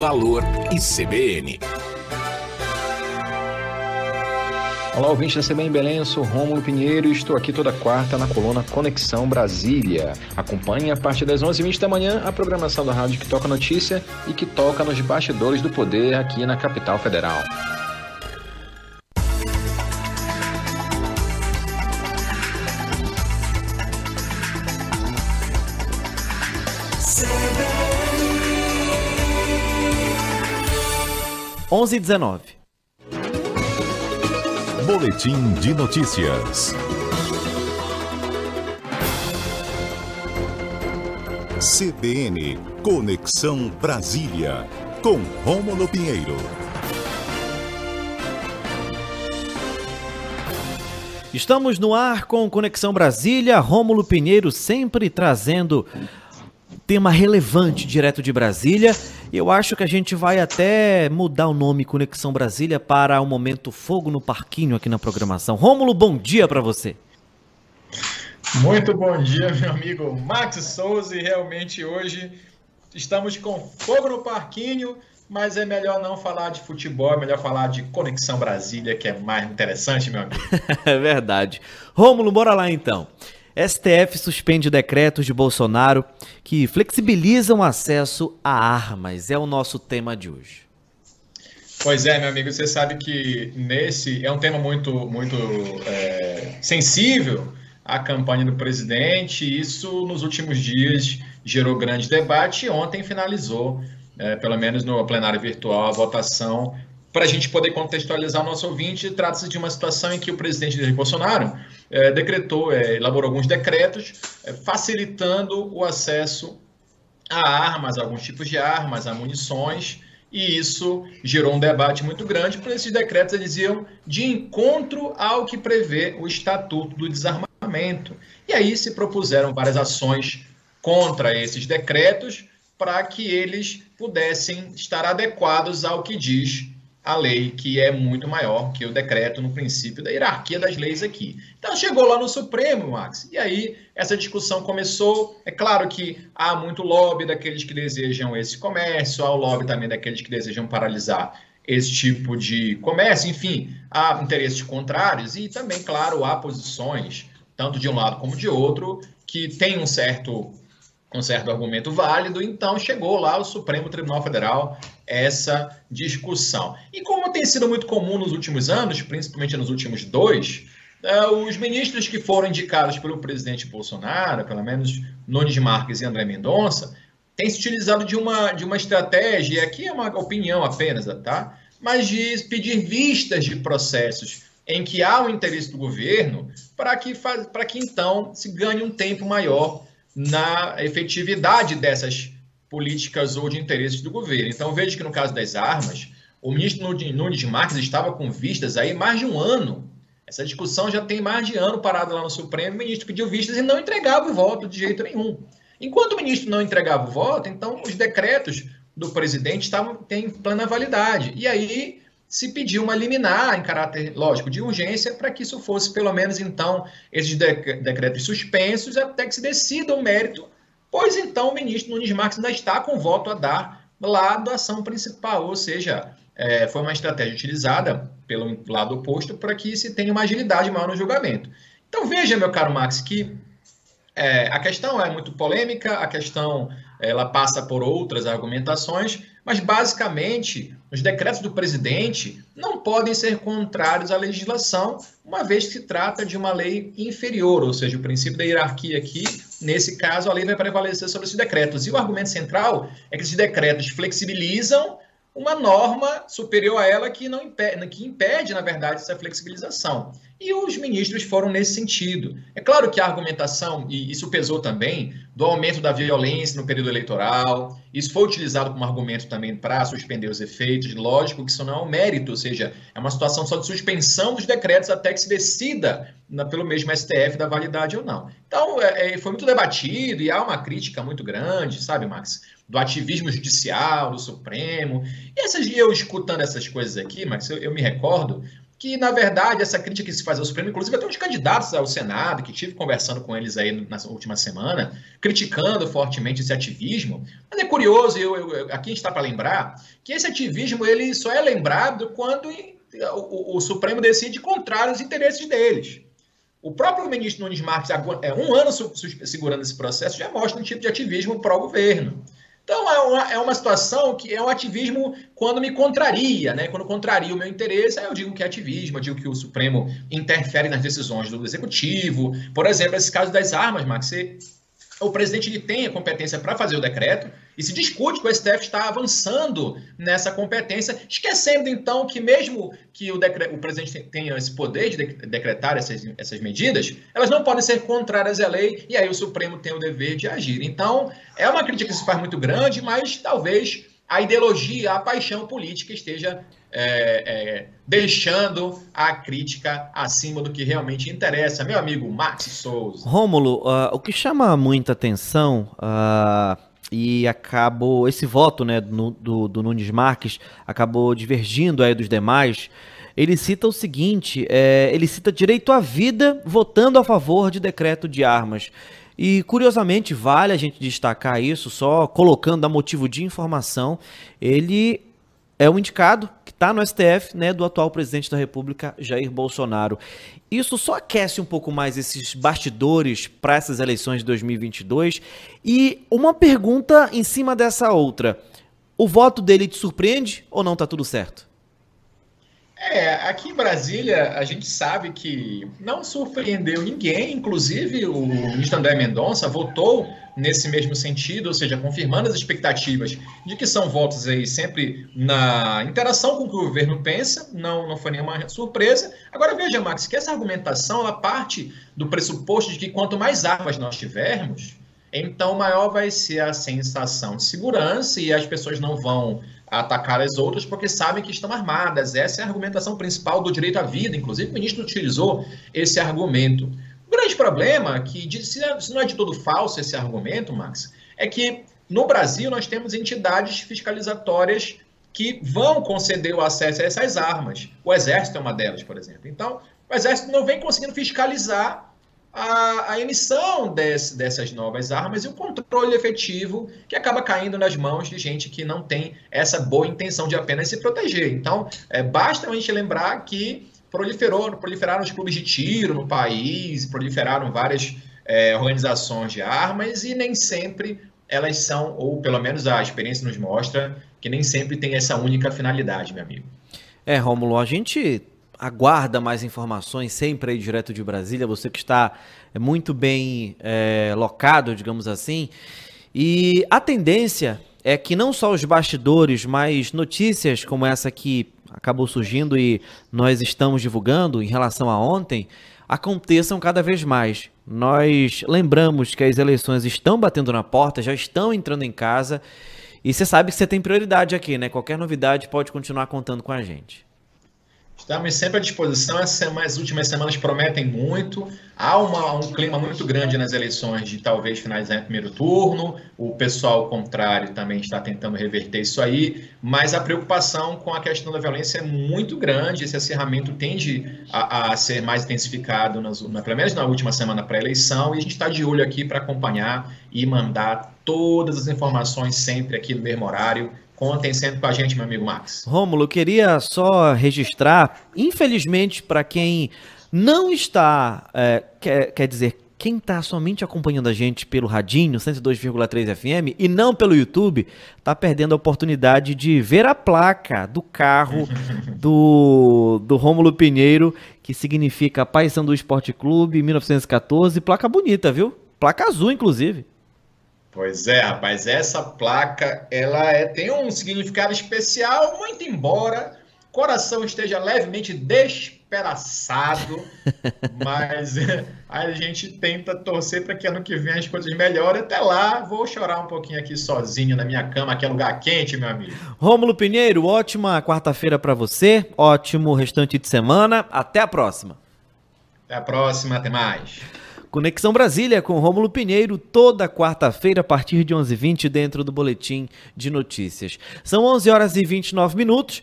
Valor e CBN. Olá, ouvinte da CBN Belém, eu sou Rômulo Pinheiro e estou aqui toda quarta na coluna Conexão Brasília. Acompanhe a partir das 11h20 da manhã a programação da rádio que toca notícia e que toca nos bastidores do poder aqui na capital federal. Onze e dezenove. Boletim de notícias. CBN Conexão Brasília com Rômulo Pinheiro. Estamos no ar com Conexão Brasília, Rômulo Pinheiro sempre trazendo tema relevante direto de Brasília. Eu acho que a gente vai até mudar o nome Conexão Brasília para o momento Fogo no Parquinho aqui na programação. Rômulo, bom dia para você. Muito bom dia, meu amigo Max Souza. E realmente hoje estamos com fogo no parquinho, mas é melhor não falar de futebol, é melhor falar de Conexão Brasília, que é mais interessante, meu amigo. é verdade. Rômulo, bora lá então. STF suspende decretos de Bolsonaro que flexibilizam acesso a armas. É o nosso tema de hoje. Pois é, meu amigo, você sabe que nesse é um tema muito, muito é, sensível à campanha do presidente. Isso nos últimos dias gerou grande debate e ontem finalizou, é, pelo menos no plenário virtual, a votação para a gente poder contextualizar o nosso ouvinte, trata-se de uma situação em que o presidente Jair Bolsonaro é, decretou, é, elaborou alguns decretos é, facilitando o acesso a armas, a alguns tipos de armas, a munições, e isso gerou um debate muito grande, porque esses decretos eles iam de encontro ao que prevê o Estatuto do Desarmamento. E aí se propuseram várias ações contra esses decretos para que eles pudessem estar adequados ao que diz a lei, que é muito maior que o decreto no princípio da hierarquia das leis aqui. Então chegou lá no Supremo, Max, e aí essa discussão começou. É claro que há muito lobby daqueles que desejam esse comércio, há o lobby também daqueles que desejam paralisar esse tipo de comércio, enfim, há interesses contrários e também, claro, há posições, tanto de um lado como de outro, que tem um certo um certo argumento válido, então chegou lá o Supremo Tribunal Federal essa discussão. E como tem sido muito comum nos últimos anos, principalmente nos últimos dois, uh, os ministros que foram indicados pelo presidente Bolsonaro, pelo menos Nunes Marques e André Mendonça, têm se utilizado de uma, de uma estratégia, e aqui é uma opinião apenas, tá? Mas de pedir vistas de processos em que há o interesse do governo para que, para que então se ganhe um tempo maior na efetividade dessas políticas ou de interesses do governo. Então, veja que no caso das armas, o ministro Nunes Marques estava com vistas aí mais de um ano. Essa discussão já tem mais de ano parado lá no Supremo. O ministro pediu vistas e não entregava o voto de jeito nenhum. Enquanto o ministro não entregava o voto, então os decretos do presidente estavam têm plena validade. E aí se pediu uma liminar em caráter, lógico, de urgência, para que isso fosse, pelo menos, então, esses decretos suspensos, até que se decida o mérito, pois então o ministro Nunes Marques ainda está com voto a dar lá da ação principal, ou seja, é, foi uma estratégia utilizada pelo lado oposto para que se tenha uma agilidade maior no julgamento. Então veja, meu caro Max, que é, a questão é muito polêmica, a questão ela passa por outras argumentações, mas basicamente os decretos do presidente não podem ser contrários à legislação, uma vez que se trata de uma lei inferior, ou seja, o princípio da hierarquia aqui, nesse caso, a lei vai prevalecer sobre esses decretos. E o argumento central é que esses decretos flexibilizam uma norma superior a ela que não impede, que impede, na verdade, essa flexibilização. E os ministros foram nesse sentido. É claro que a argumentação, e isso pesou também, do aumento da violência no período eleitoral, isso foi utilizado como argumento também para suspender os efeitos. Lógico que isso não é um mérito, ou seja, é uma situação só de suspensão dos decretos até que se decida na, pelo mesmo STF da validade ou não. Então, é, é, foi muito debatido e há uma crítica muito grande, sabe, Max? Do ativismo judicial, do Supremo. E essas, eu escutando essas coisas aqui, Max, eu, eu me recordo que, na verdade, essa crítica que se faz ao Supremo, inclusive até os candidatos ao Senado, que tive conversando com eles aí na última semana, criticando fortemente esse ativismo. Mas é curioso, eu, eu, aqui a gente está para lembrar, que esse ativismo ele só é lembrado quando o, o, Supremo decide contrário aos interesses deles. O próprio ministro Nunes Marques, é um ano segurando esse processo, já mostra um tipo de ativismo pró-governo. Então é uma, é uma situação que é um ativismo quando me contraria, né? Quando contraria o meu interesse, aí eu digo que é ativismo, eu digo que o Supremo interfere nas decisões do Executivo. Por exemplo, esse caso das armas, Max, o presidente ele tem a competência para fazer o decreto e se discute que o STF está avançando nessa competência, esquecendo então que mesmo que o, decreto, o presidente tenha esse poder de decretar essas, essas medidas, elas não podem ser contrárias à lei e aí o Supremo tem o dever de agir. Então, é uma crítica que se faz muito grande, mas talvez a ideologia, a paixão política esteja é, é, deixando a crítica acima do que realmente interessa. Meu amigo Max Souza. Rômulo, uh, o que chama muita atenção uh, e acabou esse voto né, no, do, do Nunes Marques acabou divergindo aí dos demais. Ele cita o seguinte: é, ele cita direito à vida votando a favor de decreto de armas. E curiosamente, vale a gente destacar isso, só colocando a motivo de informação, ele é o indicado que está no STF, né, do atual presidente da República, Jair Bolsonaro. Isso só aquece um pouco mais esses bastidores para essas eleições de 2022. E uma pergunta em cima dessa outra: o voto dele te surpreende ou não está tudo certo? É, aqui em Brasília a gente sabe que não surpreendeu ninguém, inclusive o ministro André Mendonça votou nesse mesmo sentido, ou seja, confirmando as expectativas de que são votos aí sempre na interação com o que o governo pensa, não, não foi nenhuma surpresa. Agora veja, Max, que essa argumentação ela parte do pressuposto de que quanto mais armas nós tivermos, então maior vai ser a sensação de segurança e as pessoas não vão atacar as outras porque sabem que estão armadas. Essa é a argumentação principal do direito à vida. Inclusive, o ministro utilizou esse argumento. O grande problema, que se não é de todo falso esse argumento, Max, é que no Brasil nós temos entidades fiscalizatórias que vão conceder o acesso a essas armas. O Exército é uma delas, por exemplo. Então, o Exército não vem conseguindo fiscalizar a, a emissão desse, dessas novas armas e o controle efetivo que acaba caindo nas mãos de gente que não tem essa boa intenção de apenas se proteger. Então, é, basta a gente lembrar que proliferou, proliferaram os clubes de tiro no país, proliferaram várias é, organizações de armas e nem sempre elas são, ou pelo menos a experiência nos mostra, que nem sempre tem essa única finalidade, meu amigo. É, Rômulo, a gente aguarda mais informações sempre aí direto de Brasília, você que está é, muito bem é, locado, digamos assim. E a tendência é que não só os bastidores, mas notícias como essa que acabou surgindo e nós estamos divulgando em relação a ontem, aconteçam cada vez mais. Nós lembramos que as eleições estão batendo na porta, já estão entrando em casa. E você sabe que você tem prioridade aqui, né? Qualquer novidade pode continuar contando com a gente. Estamos sempre à disposição. As últimas semanas prometem muito. Há uma, um clima muito grande nas eleições de talvez finalizar em primeiro turno. O pessoal contrário também está tentando reverter isso aí. Mas a preocupação com a questão da violência é muito grande. Esse acirramento tende a, a ser mais intensificado, nas, na, pelo menos na última semana pré-eleição. E a gente está de olho aqui para acompanhar e mandar todas as informações sempre aqui no mesmo horário Contem sempre com a gente, meu amigo Max. Rômulo, queria só registrar, infelizmente, para quem não está, é, quer, quer dizer, quem está somente acompanhando a gente pelo Radinho 102,3 FM e não pelo YouTube, está perdendo a oportunidade de ver a placa do carro do, do Rômulo Pinheiro, que significa Paysandu Esporte Clube 1914. Placa bonita, viu? Placa azul, inclusive. Pois é, rapaz, essa placa ela é, tem um significado especial, muito embora o coração esteja levemente despedaçado, mas a gente tenta torcer para que ano que vem as coisas melhorem. Até lá, vou chorar um pouquinho aqui sozinho na minha cama, que é lugar quente, meu amigo. Rômulo Pinheiro, ótima quarta-feira para você, ótimo restante de semana. Até a próxima. Até a próxima, até mais. Conexão Brasília com Rômulo Pinheiro, toda quarta-feira a partir de 11h20 dentro do Boletim de Notícias. São 11 horas e 29 minutos.